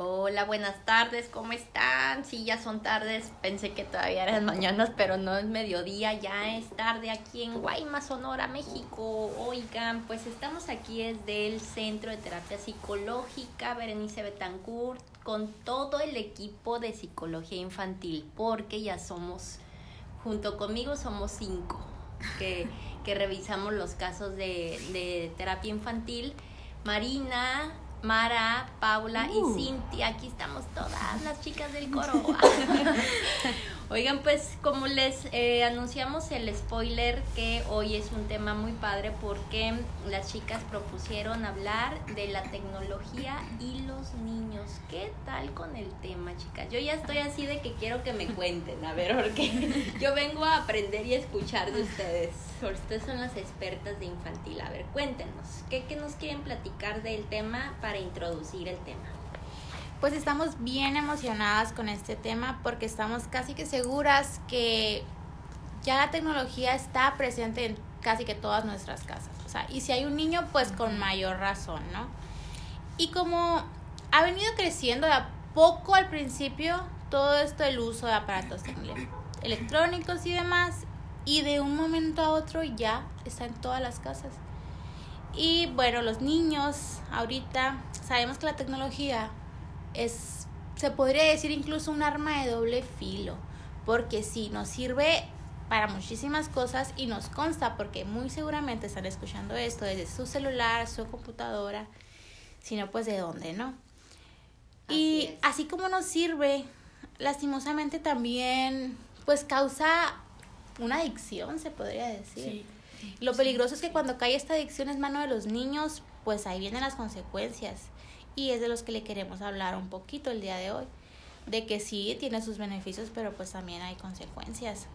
Hola, buenas tardes, ¿cómo están? Sí, ya son tardes, pensé que todavía eran mañanas, pero no es mediodía, ya es tarde aquí en Guaymas, Sonora, México. Oigan, pues estamos aquí desde el Centro de Terapia Psicológica Berenice Betancourt con todo el equipo de psicología infantil, porque ya somos, junto conmigo somos cinco, que, que revisamos los casos de, de terapia infantil. Marina, Mara, Paula y uh. Cintia. Aquí estamos todas las chicas del coro. Oigan, pues como les eh, anunciamos el spoiler que hoy es un tema muy padre porque las chicas propusieron hablar de la tecnología y los niños. ¿Qué tal con el tema, chicas? Yo ya estoy así de que quiero que me cuenten, a ver, porque yo vengo a aprender y a escuchar de ustedes. Ustedes son las expertas de infantil. A ver, cuéntenos, ¿qué, qué nos quieren platicar del tema para introducir el tema? pues estamos bien emocionadas con este tema porque estamos casi que seguras que ya la tecnología está presente en casi que todas nuestras casas. O sea, y si hay un niño, pues con mayor razón, ¿no? Y como ha venido creciendo de a poco al principio todo esto el uso de aparatos electrónicos y demás, y de un momento a otro ya está en todas las casas. Y bueno, los niños ahorita sabemos que la tecnología es, se podría decir incluso un arma de doble filo, porque sí, nos sirve para muchísimas cosas y nos consta porque muy seguramente están escuchando esto desde su celular, su computadora, sino pues de dónde, ¿no? Y así como nos sirve, lastimosamente también pues causa una adicción, se podría decir. Lo peligroso es que cuando cae esta adicción en mano de los niños, pues ahí vienen las consecuencias y es de los que le queremos hablar un poquito el día de hoy, de que sí tiene sus beneficios, pero pues también hay consecuencias.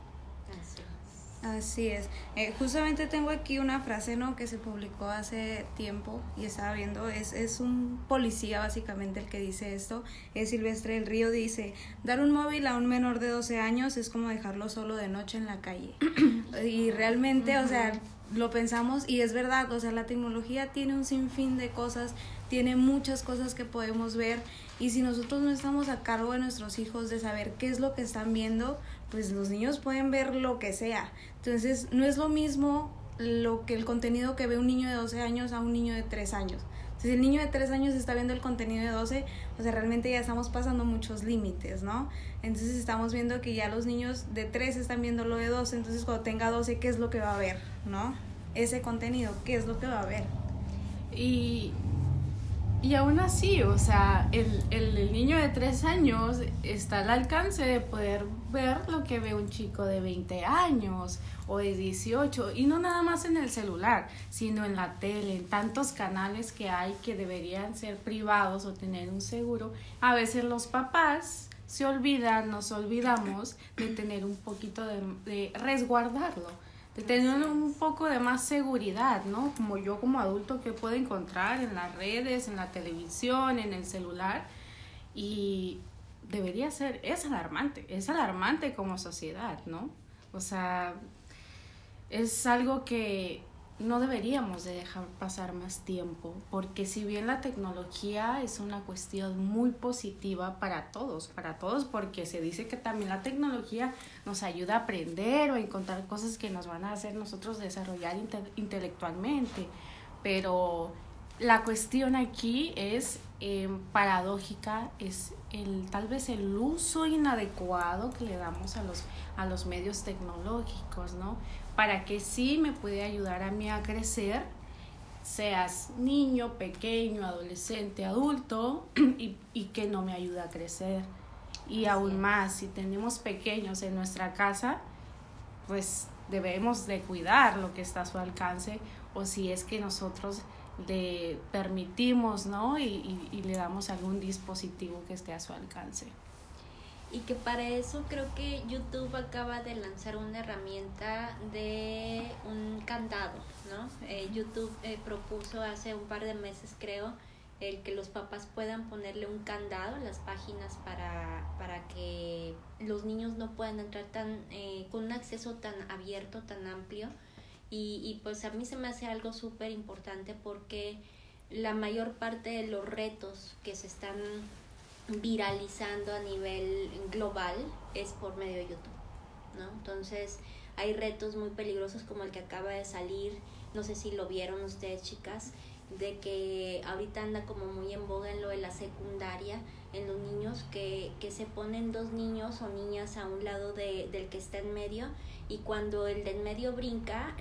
Así es. Eh, justamente tengo aquí una frase ¿no? que se publicó hace tiempo y estaba viendo, es, es un policía básicamente el que dice esto, es Silvestre del Río, dice, dar un móvil a un menor de 12 años es como dejarlo solo de noche en la calle. y realmente, o sea, lo pensamos y es verdad, o sea, la tecnología tiene un sinfín de cosas, tiene muchas cosas que podemos ver y si nosotros no estamos a cargo de nuestros hijos de saber qué es lo que están viendo, pues los niños pueden ver lo que sea. Entonces, no es lo mismo lo que el contenido que ve un niño de 12 años a un niño de 3 años. Si el niño de 3 años está viendo el contenido de 12, o sea, realmente ya estamos pasando muchos límites, ¿no? Entonces estamos viendo que ya los niños de 3 están viendo lo de 12, entonces cuando tenga 12, ¿qué es lo que va a ver, ¿no? Ese contenido, ¿qué es lo que va a ver? Y, y aún así, o sea, el, el, niño de 3 años está al alcance de poder ver lo que ve un chico de 20 años o de 18 y no nada más en el celular, sino en la tele, en tantos canales que hay que deberían ser privados o tener un seguro. A veces los papás se olvidan, nos olvidamos de tener un poquito de, de resguardarlo, de tener un poco de más seguridad, ¿no? Como yo como adulto que puedo encontrar en las redes, en la televisión, en el celular y debería ser, es alarmante, es alarmante como sociedad, ¿no? O sea, es algo que no deberíamos de dejar pasar más tiempo, porque si bien la tecnología es una cuestión muy positiva para todos, para todos, porque se dice que también la tecnología nos ayuda a aprender o a encontrar cosas que nos van a hacer nosotros desarrollar intelectualmente, pero la cuestión aquí es eh, paradójica, es el, tal vez el uso inadecuado que le damos a los, a los medios tecnológicos, ¿no? Para que sí me puede ayudar a mí a crecer, seas niño, pequeño, adolescente, adulto, y, y que no me ayuda a crecer. Y aún más, si tenemos pequeños en nuestra casa, pues debemos de cuidar lo que está a su alcance, o si es que nosotros de permitimos, ¿no? Y, y, le damos algún dispositivo que esté a su alcance. Y que para eso creo que YouTube acaba de lanzar una herramienta de un candado, ¿no? Eh, YouTube eh, propuso hace un par de meses, creo, el que los papás puedan ponerle un candado a las páginas para, para que los niños no puedan entrar tan eh, con un acceso tan abierto, tan amplio y, y pues a mí se me hace algo súper importante porque la mayor parte de los retos que se están viralizando a nivel global es por medio de YouTube, ¿no? Entonces hay retos muy peligrosos como el que acaba de salir, no sé si lo vieron ustedes chicas, de que ahorita anda como muy en boga en lo de la secundaria, en los niños, que, que se ponen dos niños o niñas a un lado de, del que está en medio y cuando el del medio brinca,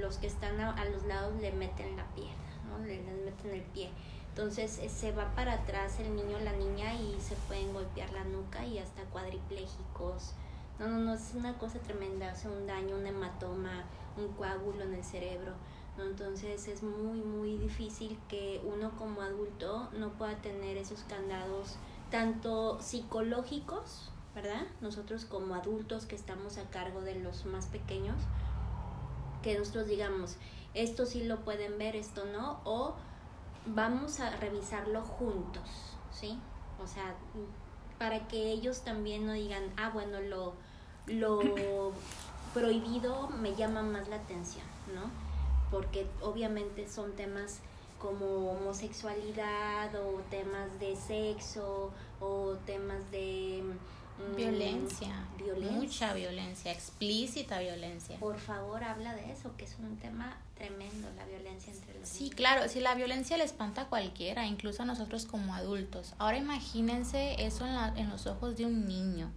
los que están a, los lados le meten la pierna, ¿no? Le, le meten el pie. Entonces eh, se va para atrás el niño o la niña y se pueden golpear la nuca y hasta cuadriplégicos. No, no, no, es una cosa tremenda, hace un daño, un hematoma, un coágulo en el cerebro. Entonces es muy, muy difícil que uno como adulto no pueda tener esos candados tanto psicológicos, ¿verdad? Nosotros como adultos que estamos a cargo de los más pequeños, que nosotros digamos, esto sí lo pueden ver, esto no, o vamos a revisarlo juntos, ¿sí? O sea, para que ellos también no digan, ah, bueno, lo, lo prohibido me llama más la atención, ¿no? Porque obviamente son temas como homosexualidad o temas de sexo o temas de Mm, violencia, mucha violencia, explícita violencia. Por favor, habla de eso, que es un tema tremendo, la violencia entre los Sí, claro, si la violencia le espanta a cualquiera, incluso a nosotros como adultos. Ahora imagínense eso en, la, en los ojos de un niño.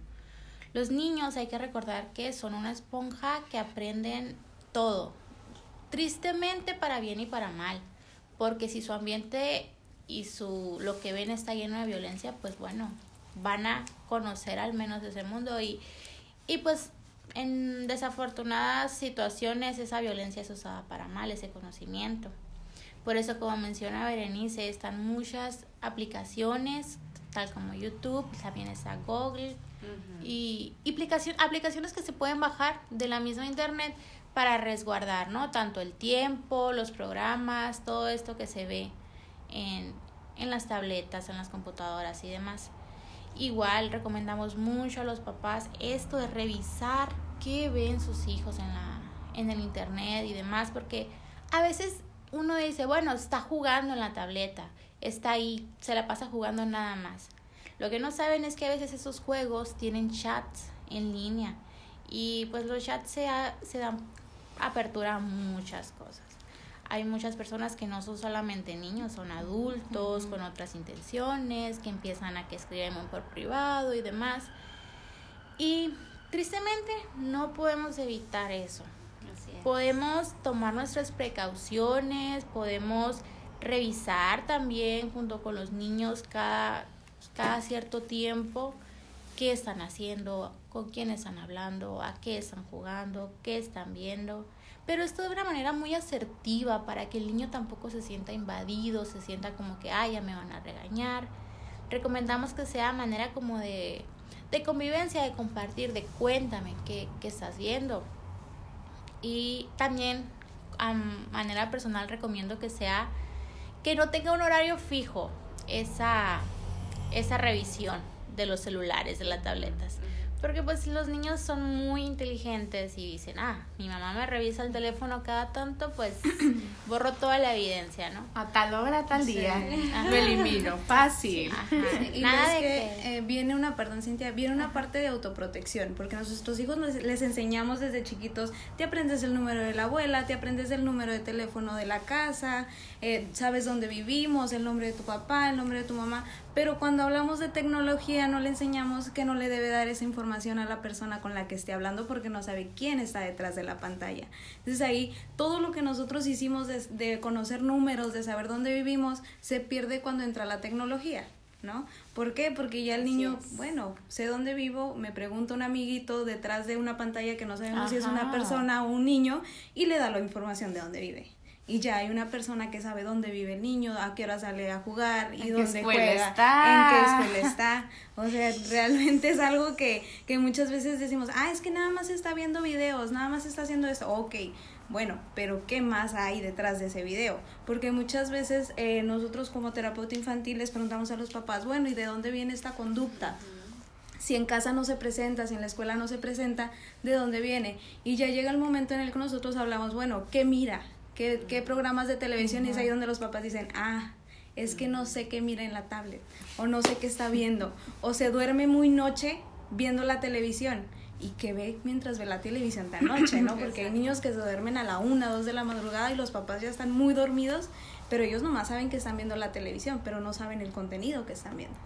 Los niños hay que recordar que son una esponja que aprenden todo, tristemente para bien y para mal, porque si su ambiente y su lo que ven está lleno de violencia, pues bueno, van a conocer al menos ese mundo y, y pues en desafortunadas situaciones esa violencia es usada para mal, ese conocimiento. Por eso, como menciona Berenice, están muchas aplicaciones, tal como YouTube, también está Google, y, aplicaciones que se pueden bajar de la misma Internet para resguardar, ¿no? Tanto el tiempo, los programas, todo esto que se ve en, en las tabletas, en las computadoras y demás. Igual recomendamos mucho a los papás esto de revisar qué ven sus hijos en la en el internet y demás porque a veces uno dice, bueno, está jugando en la tableta, está ahí, se la pasa jugando nada más. Lo que no saben es que a veces esos juegos tienen chats en línea y pues los chats se, se dan apertura a muchas cosas hay muchas personas que no son solamente niños, son adultos con otras intenciones, que empiezan a que escriben por privado y demás. Y tristemente no podemos evitar eso. Podemos tomar nuestras precauciones, podemos revisar también junto con los niños cada, cada cierto tiempo qué están haciendo, con quién están hablando, a qué están jugando, qué están viendo pero esto de una manera muy asertiva para que el niño tampoco se sienta invadido, se sienta como que, ay, ya me van a regañar. Recomendamos que sea manera como de, de convivencia, de compartir, de cuéntame qué, qué estás viendo. Y también a manera personal recomiendo que sea que no tenga un horario fijo esa, esa revisión de los celulares, de las tabletas. Porque pues los niños son muy inteligentes y dicen, ah, mi mamá me revisa el teléfono cada tanto, pues borro toda la evidencia, ¿no? A tal hora, a tal día, lo elimino, fácil. y Nada de que, eh, viene una, perdón Cintia, viene una parte de autoprotección, porque nuestros hijos les, enseñamos desde chiquitos, te aprendes el número de la abuela, te aprendes el número de teléfono de la casa, eh, sabes dónde vivimos, el nombre de tu papá, el nombre de tu mamá, pero cuando hablamos de tecnología no le enseñamos que no le debe dar esa información a la persona con la que esté hablando porque no sabe quién está detrás de la pantalla. Entonces ahí todo lo que nosotros hicimos de, conocer números, de saber dónde vivimos, se pierde cuando entra la tecnología. ¿no? ¿Por qué? Porque ya el niño, bueno, sé dónde vivo, me pregunta un amiguito detrás de una pantalla que no sabemos si es una persona o un niño y le da la información de dónde vive y ya hay una persona que sabe dónde vive el niño, a qué hora sale a jugar y dónde juega, en qué escuela está. O sea, realmente es algo que, que muchas veces decimos, ah, es que nada más está viendo videos, nada más está haciendo esto. Ok, bueno, pero ¿qué más hay detrás de ese video? Porque muchas veces eh, nosotros como terapeuta infantil les preguntamos a los papás, bueno, ¿y de dónde viene esta conducta? si en casa no se presenta, si en la escuela no se presenta, ¿de dónde viene? Y ya llega el momento en el que nosotros hablamos, bueno, ¿qué mira? ¿Qué, qué programas de televisión? Y es ahí donde los papás dicen, ah, es que no sé qué mira en la tablet, o no sé qué está viendo, o se duerme muy noche viendo la televisión y que ve mientras ve la televisión de noche, ¿no? Porque hay niños que se duermen a la una, dos de la madrugada y los papás ya están muy dormidos, pero ellos nomás saben que están viendo la televisión, pero no saben el contenido que están viendo.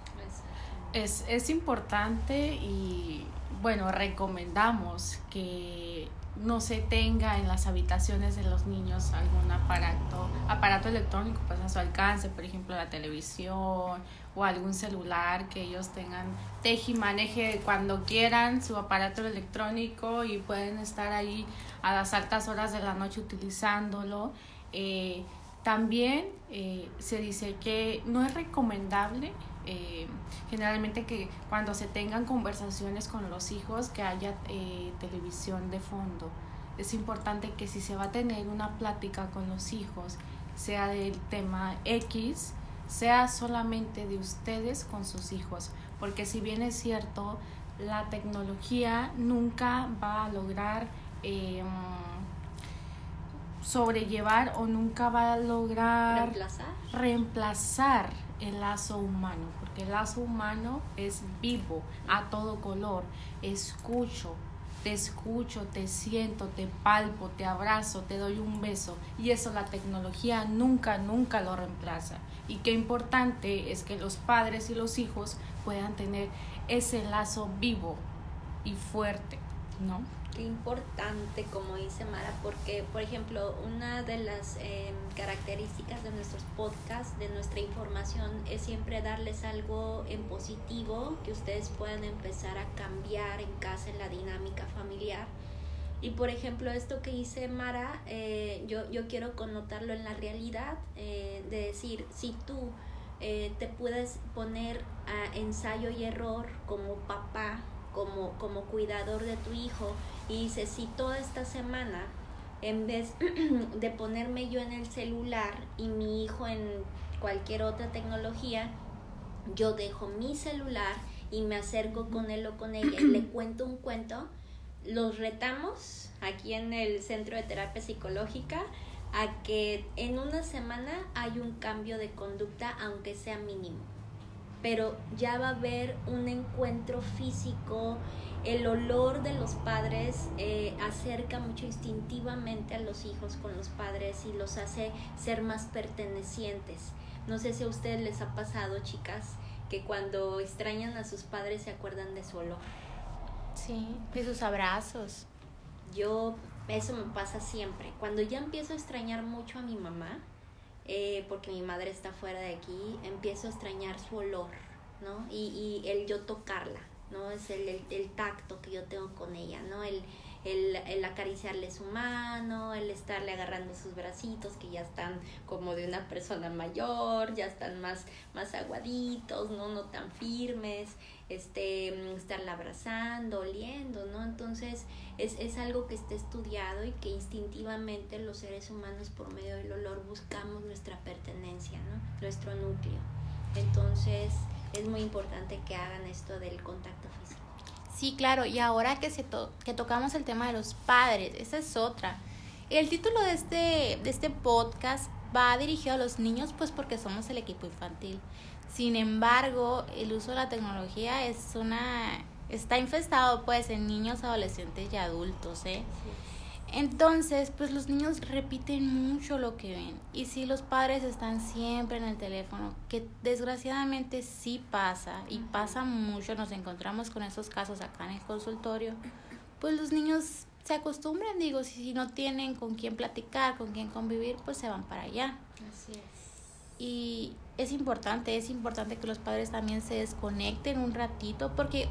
Es, es importante y bueno, recomendamos que no se tenga en las habitaciones de los niños algún aparato, aparato electrónico pues a su alcance, por ejemplo la televisión o algún celular que ellos tengan teje y maneje cuando quieran su aparato electrónico y pueden estar ahí a las altas horas de la noche utilizándolo. Eh, también eh, se dice que no es recomendable eh, generalmente que cuando se tengan conversaciones con los hijos que haya eh, televisión de fondo. Es importante que si se va a tener una plática con los hijos, sea del tema X, sea solamente de ustedes con sus hijos, porque si bien es cierto, la tecnología nunca va a lograr eh, sobrellevar o nunca va a lograr reemplazar, reemplazar el lazo humano, porque el lazo humano es vivo, a todo color. Escucho, te escucho, te siento, te palpo, te abrazo, te doy un beso. Y eso la tecnología nunca, nunca lo reemplaza. Y qué importante es que los padres y los hijos puedan tener ese lazo vivo y fuerte, ¿no? Importante, como dice Mara, porque, por ejemplo, una de las eh, características de nuestros podcasts, de nuestra información, es siempre darles algo en positivo que ustedes puedan empezar a cambiar en casa, en la dinámica familiar. Y por ejemplo, esto que dice Mara, eh, yo, yo quiero connotarlo en la realidad, eh, de decir, si tú te puedes poner a ensayo y error como papá, como, como cuidador de tu hijo, y dice, si toda esta semana, en vez de ponerme yo en el celular y mi hijo en cualquier otra tecnología, yo dejo mi celular y me acerco con él o con ella y le cuento un cuento, los retamos aquí en el Centro de Terapia Psicológica a que en una semana hay un cambio de conducta, aunque sea mínimo. Pero ya va a haber un encuentro físico, el olor de los padres eh, acerca mucho instintivamente a los hijos con los padres y los hace ser más pertenecientes. No sé si a ustedes les ha pasado, chicas, que cuando extrañan a sus padres se acuerdan de su olor. Sí, de sus abrazos. Yo, eso me pasa siempre. Cuando ya empiezo a extrañar mucho a mi mamá, eh, porque mi madre está fuera de aquí, empiezo a extrañar su olor, ¿no? Y, y el yo tocarla, ¿no? Es el, el, tacto que yo tengo con ella, ¿no? El, el, el, acariciarle su mano, el estarle agarrando sus bracitos que ya están como de una persona mayor, ya están más, más aguaditos, ¿no? No tan firmes, este, estarla abrazando, oliendo, ¿no? Entonces es, es algo que está estudiado y que instintivamente los seres humanos por medio del olor buscamos nuestra pertenencia, ¿no? Nuestro núcleo. Entonces, es muy importante que hagan esto del contacto físico. Sí, claro, y ahora que, se que tocamos el tema de los padres, esa es otra. El título de este, de este podcast va dirigido a los niños, pues porque somos el equipo infantil. Sin embargo, el uso de la tecnología es una está infestado pues en niños, adolescentes y adultos, ¿eh? Entonces, pues los niños repiten mucho lo que ven. Y si los padres están siempre en el teléfono, que desgraciadamente sí pasa y pasa mucho, nos encontramos con esos casos acá en el consultorio, pues los niños se acostumbran, digo, si no tienen con quién platicar, con quién convivir, pues se van para allá. Así es. Y es importante, es importante que los padres también se desconecten un ratito, porque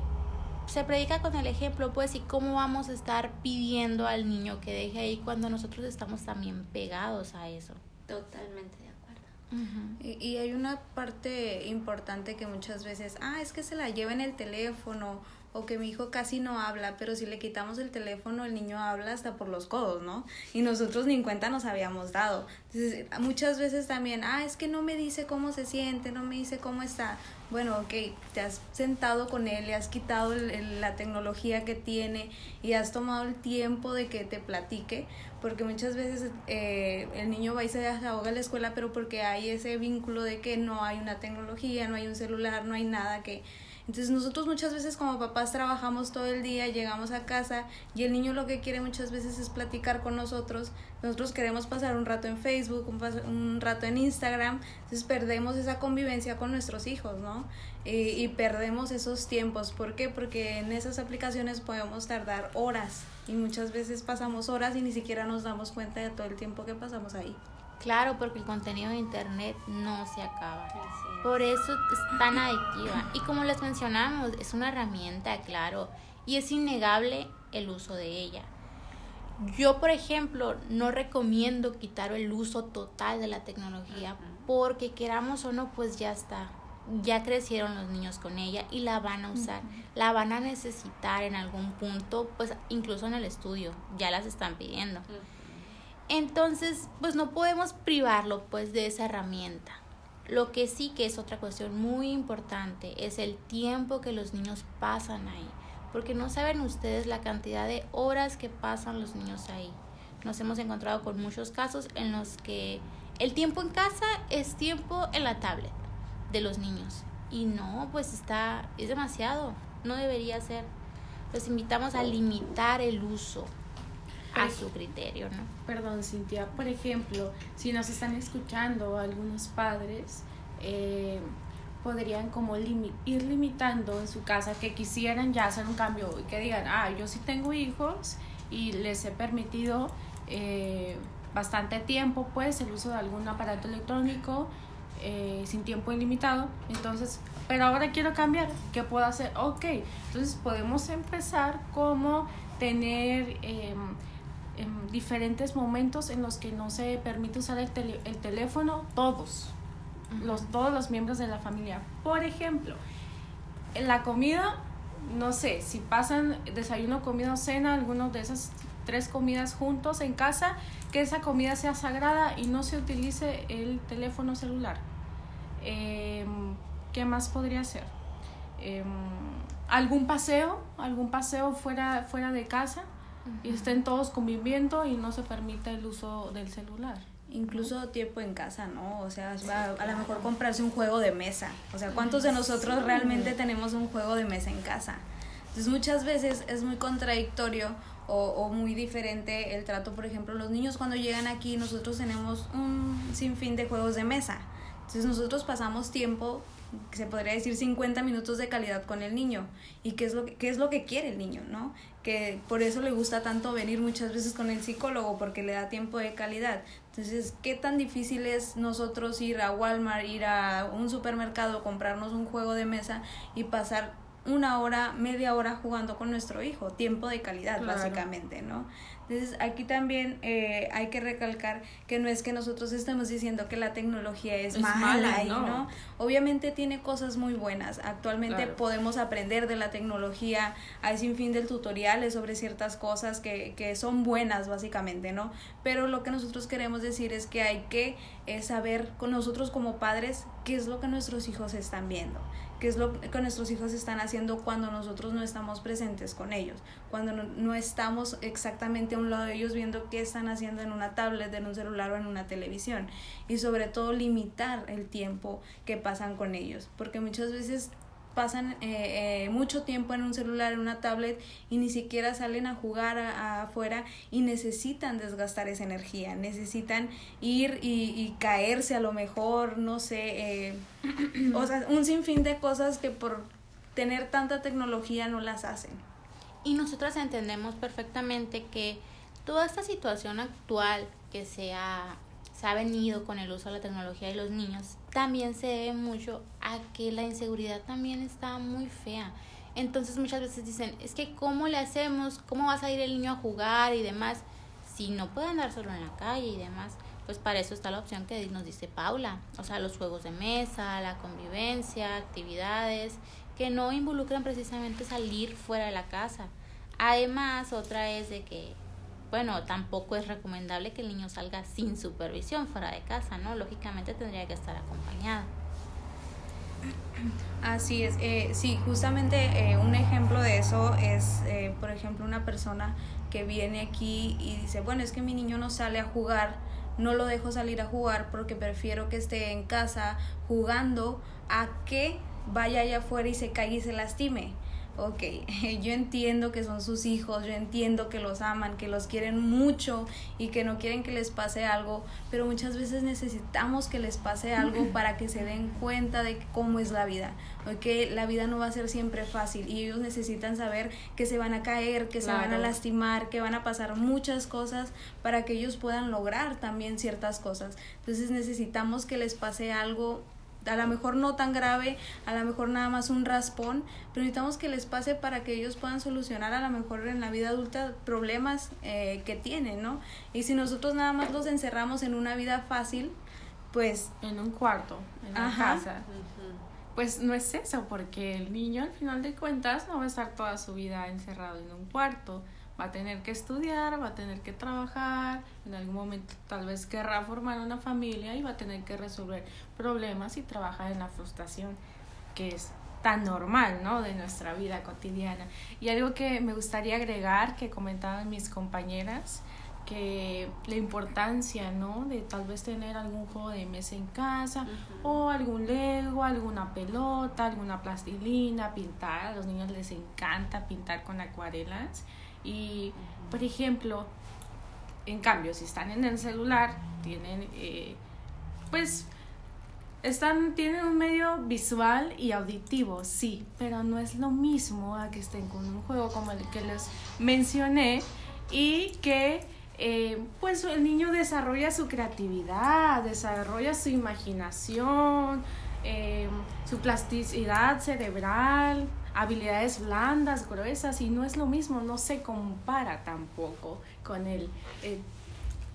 se predica con el ejemplo, pues, y cómo vamos a estar pidiendo al niño que deje ahí cuando nosotros estamos también pegados a eso. Totalmente de acuerdo. y, y, hay una parte importante que muchas veces, ah, es que se la lleva en el teléfono o que mi hijo casi no habla, pero si le quitamos el teléfono el niño habla hasta por los codos, ¿no? Y nosotros ni en cuenta nos habíamos dado. Entonces, muchas veces también, ah, es que no me dice cómo se siente, no me dice cómo está. Bueno, ok, te has sentado con él, le has quitado la tecnología que tiene y has tomado el tiempo de que te platique, porque muchas veces eh, el niño va y se desahoga en la escuela, pero porque hay ese vínculo de que no hay una tecnología, no hay un celular, no hay nada que entonces nosotros muchas veces como papás trabajamos todo el día, llegamos a casa y el niño lo que quiere muchas veces es platicar con nosotros. Nosotros queremos pasar un rato en Facebook, un, rato en Instagram, entonces perdemos esa convivencia con nuestros hijos, ¿no? Y, y perdemos esos tiempos. ¿Por qué? Porque en esas aplicaciones podemos tardar horas y muchas veces pasamos horas y ni siquiera nos damos cuenta de todo el tiempo que pasamos ahí. Claro, porque el contenido de internet no se acaba. Por eso es tan adictiva. Y como les mencionamos, es una herramienta, claro, y es innegable el uso de ella. Yo, por ejemplo, no recomiendo quitar el uso total de la tecnología porque queramos o no, pues ya está. Ya crecieron los niños con ella y la van a usar. La van a necesitar en algún punto, pues incluso en el estudio. Ya las están pidiendo. Entonces, pues no podemos privarlo pues de esa herramienta. Lo que sí que es otra cuestión muy importante es el tiempo que los niños pasan ahí, porque no saben ustedes la cantidad de horas que pasan los niños ahí. Nos hemos encontrado con muchos casos en los que el tiempo en casa es tiempo en la tablet de los niños y no, pues está es demasiado, no debería ser. Los invitamos a limitar el uso a su criterio, ¿no? Perdón, Cintia. Por ejemplo, si nos están escuchando algunos padres, eh, podrían como ir limitando en su casa que quisieran ya hacer un cambio y que digan, ah, yo sí tengo hijos y les he permitido eh, bastante tiempo, pues, el uso de algún aparato electrónico eh, sin tiempo ilimitado. Entonces, pero ahora quiero cambiar, ¿qué puedo hacer? Ok, entonces podemos empezar como tener em, diferentes momentos en los que no se permite usar el, el teléfono, todos, los, todos los miembros de la familia. Por ejemplo, en la comida, no sé, si pasan desayuno, comida o cena, alguna de esas tres comidas juntos en casa, que esa comida sea sagrada y no se utilice el teléfono celular. Em, ¿Qué más podría ser? Em, algún paseo, algún paseo fuera, fuera de casa y estén todos conviviendo y no se permite el uso del celular. Incluso tiempo en casa, ¿no? O sea, a lo mejor comprarse un juego de mesa. O sea, ¿cuántos de nosotros realmente tenemos un juego de mesa en casa? Entonces muchas veces es muy contradictorio o, o, muy diferente el trato. Por ejemplo, los niños cuando llegan aquí, nosotros tenemos un sinfín de juegos de mesa. Entonces nosotros pasamos tiempo se podría decir 50 minutos de calidad con el niño y qué es lo que, qué es lo que quiere el niño, ¿no? Que por eso le gusta tanto venir muchas veces con el psicólogo porque le da tiempo de calidad. Entonces, ¿qué tan difícil es nosotros ir a Walmart, ir a un supermercado, comprarnos un juego de mesa y pasar una hora, media hora jugando con nuestro hijo, tiempo de calidad básicamente, ¿no? Entonces aquí también eh, hay que recalcar que no es que nosotros estemos diciendo que la tecnología es, mala, no. Obviamente tiene cosas muy buenas. Actualmente podemos aprender de la tecnología, hay sin fin de tutoriales sobre ciertas cosas que, que son buenas básicamente, ¿no? Pero lo que nosotros queremos decir es que hay que eh, saber con nosotros como padres qué es lo que nuestros hijos están viendo qué es lo que nuestros hijos están haciendo cuando nosotros no estamos presentes con ellos, cuando no, estamos exactamente a un lado de ellos viendo qué están haciendo en una tablet, en un celular o en una televisión. Y sobre todo limitar el tiempo que pasan con ellos, porque muchas veces pasan eh, eh, mucho tiempo en un celular, en una tablet y ni siquiera salen a jugar afuera y necesitan desgastar esa energía, necesitan ir y, caerse a lo mejor, no sé, eh, o sea, un sinfín de cosas que por tener tanta tecnología no las hacen. Y nosotros entendemos perfectamente que toda esta situación actual que se ha se ha venido con el uso de la tecnología de los niños, también se debe mucho a que la inseguridad también está muy fea. Entonces muchas veces dicen, es que ¿cómo le hacemos? ¿Cómo va a ir el niño a jugar y demás? Si no puede andar solo en la calle y demás, pues para eso está la opción que nos dice Paula. O sea, los juegos de mesa, la convivencia, actividades que no involucran precisamente salir fuera de la casa. Además, otra es de que bueno, tampoco es recomendable que el niño salga sin supervisión fuera de casa, ¿no? Lógicamente tendría que estar acompañado. Así es, eh, sí, justamente eh, un ejemplo de eso es, eh, por ejemplo, una persona que viene aquí y dice, bueno, es que mi niño no sale a jugar, no lo dejo salir a jugar porque prefiero que esté en casa jugando a que vaya allá afuera y se caiga y se lastime ok, yo entiendo que son sus hijos, yo entiendo que los aman, que los quieren mucho y que no quieren que les pase algo, pero muchas veces necesitamos que les pase algo para que se den cuenta de cómo es la vida, que la vida no va a ser siempre fácil y ellos necesitan saber que se van a caer, que se van a lastimar, que van a pasar muchas cosas para que ellos puedan lograr también ciertas cosas. Entonces necesitamos que les pase algo a lo mejor no tan grave, a lo mejor nada más un raspón, pero necesitamos que les pase para que ellos puedan solucionar a lo mejor en la vida adulta problemas eh, que tienen, ¿no? Y si nosotros nada más los encerramos en una vida fácil, pues... En un cuarto, en la casa. Pues no es eso, porque el niño al final de cuentas no va a estar toda su vida encerrado en un cuarto va a tener que estudiar, va a tener que trabajar, en algún momento tal vez querrá formar una familia y va a tener que resolver problemas y trabajar en la frustración, que es tan normal, ¿no? De nuestra vida cotidiana. Y algo que me gustaría agregar, que comentaban mis compañeras, que la importancia, ¿no? De tal vez tener algún juego de mesa en casa o algún lego, alguna pelota, alguna plastilina, pintar. A los niños les encanta pintar con acuarelas y, por ejemplo, en cambio, si están en el celular, tienen, eh, pues, están, tienen un medio visual y auditivo, sí, pero no es lo mismo a que estén con un juego como el que les mencioné y que eh, pues el niño desarrolla su creatividad, desarrolla su imaginación, eh, su plasticidad cerebral, habilidades blandas, gruesas, y no es lo mismo, no se compara tampoco con el,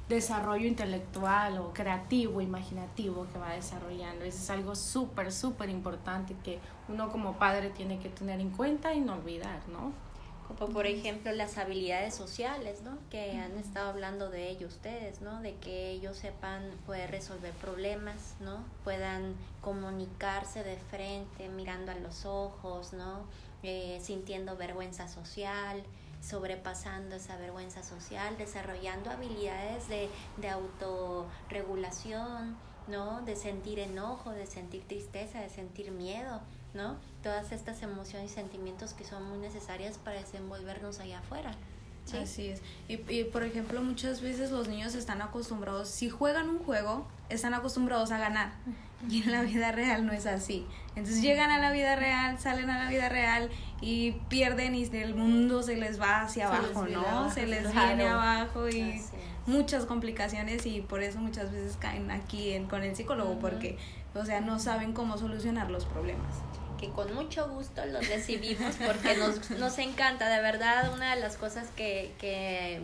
desarrollo intelectual o creativo, imaginativo que va desarrollando. Eso es algo súper, súper importante que uno como padre tiene que tener en cuenta y no olvidar, ¿no? Como por ejemplo las habilidades sociales, ¿no? Que han estado hablando de ello ustedes, ¿no? De que ellos sepan poder resolver problemas, ¿no? Puedan comunicarse de frente, mirando a los ojos, ¿no? Eh, sintiendo vergüenza social, sobrepasando esa vergüenza social, desarrollando habilidades de, de autorregulación, ¿no? De sentir enojo, de sentir tristeza, de sentir miedo, ¿no? Todas estas emociones y sentimientos que son muy necesarias para desenvolvernos allá afuera. ¿sí? Así es. Y, y, por ejemplo, muchas veces los niños están acostumbrados, si juegan un juego, están acostumbrados a ganar. Y en la vida real no es así. Entonces llegan a la vida real, salen a la vida real y pierden y el mundo se les va hacia abajo, ¿no? Se les viene abajo y muchas complicaciones y por eso muchas veces caen aquí en, con el psicólogo porque, o sea, no saben cómo solucionar los problemas que con mucho gusto los recibimos porque nos, nos encanta, de verdad, una de las cosas que, que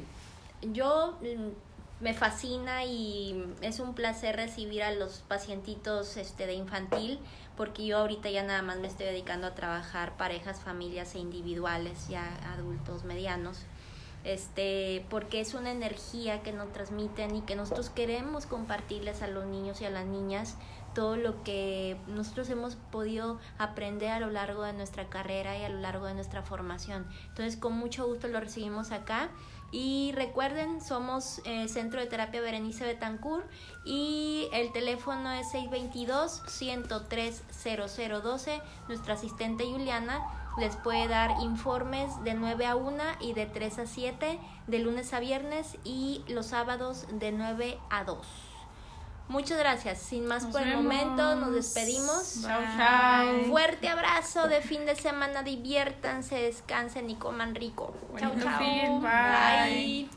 yo mm, me fascina y es un placer recibir a los pacientitos este, de infantil porque yo ahorita ya nada más me estoy dedicando a trabajar parejas, familias e individuales, ya adultos medianos este, porque es una energía que nos transmiten y que nosotros queremos compartirles a los niños y a las niñas todo lo que nosotros hemos podido aprender a lo largo de nuestra carrera y a lo largo de nuestra formación. Entonces, con mucho gusto lo recibimos acá. Y recuerden, somos eh, Centro de Terapia Berenice Betancourt y el teléfono es 622-103-0012. Nuestra asistente Juliana les puede dar informes de 9 a 1 y de 3 a 7, de lunes a viernes y los sábados de 9 a 2. Muchas gracias. Sin más por el momento, nos despedimos. Chao, Fuerte abrazo de fin de semana. Diviértanse, descansen y coman rico. Chao, chao. Bye.